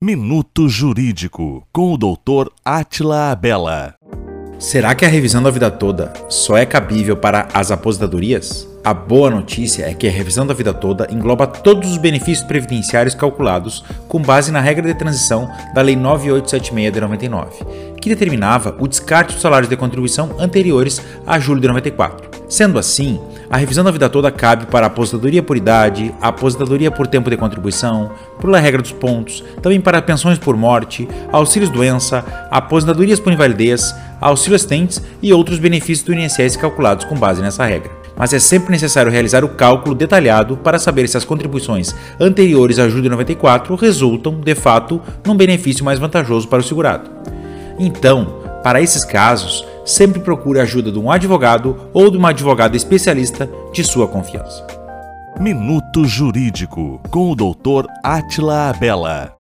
Minuto Jurídico com o Dr. Atila Abela. Será que a revisão da vida toda só é cabível para as aposentadorias? A boa notícia é que a revisão da vida toda engloba todos os benefícios previdenciários calculados com base na regra de transição da Lei 9876 de 99, que determinava o descarte dos salários de contribuição anteriores a julho de 94. Sendo assim, a revisão da vida toda cabe para a aposentadoria por idade, a aposentadoria por tempo de contribuição, pela regra dos pontos, também para pensões por morte, auxílios doença, aposentadorias por invalidez, auxílio assistentes e outros benefícios do INSS calculados com base nessa regra. Mas é sempre necessário realizar o cálculo detalhado para saber se as contribuições anteriores a julho de 94 resultam, de fato, num benefício mais vantajoso para o segurado. Então, para esses casos, sempre procure a ajuda de um advogado ou de uma advogada especialista de sua confiança. Minuto Jurídico com o Dr. Atila Abela.